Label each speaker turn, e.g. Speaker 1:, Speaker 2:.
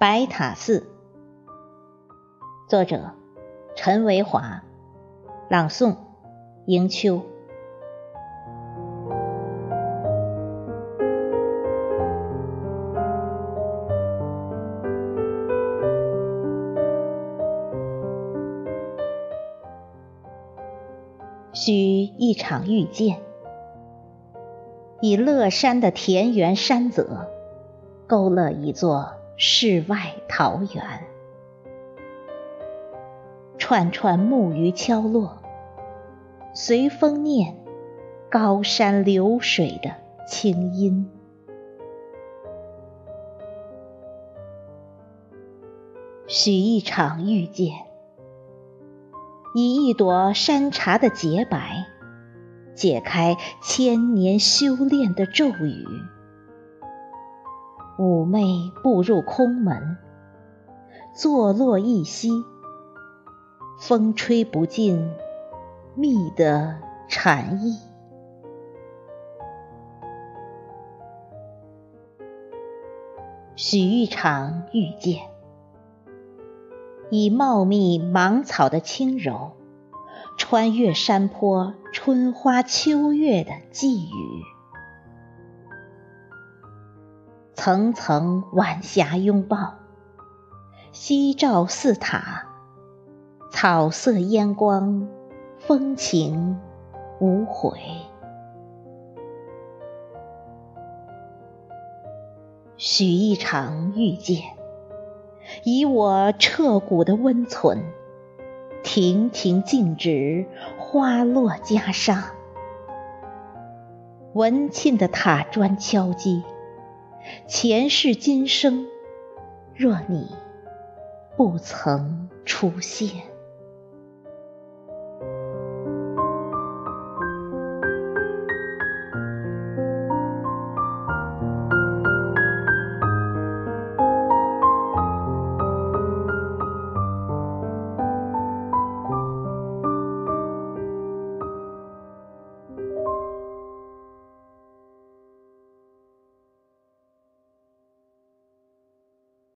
Speaker 1: 白塔寺，作者陈维华，朗诵迎秋。需一场遇见，以乐山的田园山泽，勾勒一座世外桃源。串串木鱼敲落，随风念高山流水的清音。许一场遇见。以一朵山茶的洁白，解开千年修炼的咒语。妩媚步入空门，坐落一溪，风吹不尽蜜的禅意。许一场遇见。以茂密芒草的轻柔，穿越山坡春花秋月的寄语。层层晚霞拥抱，夕照寺塔，草色烟光，风情无悔。许一场遇见。以我彻骨的温存，亭亭净植，花落袈裟，文沁的塔砖敲击，前世今生，若你不曾出现。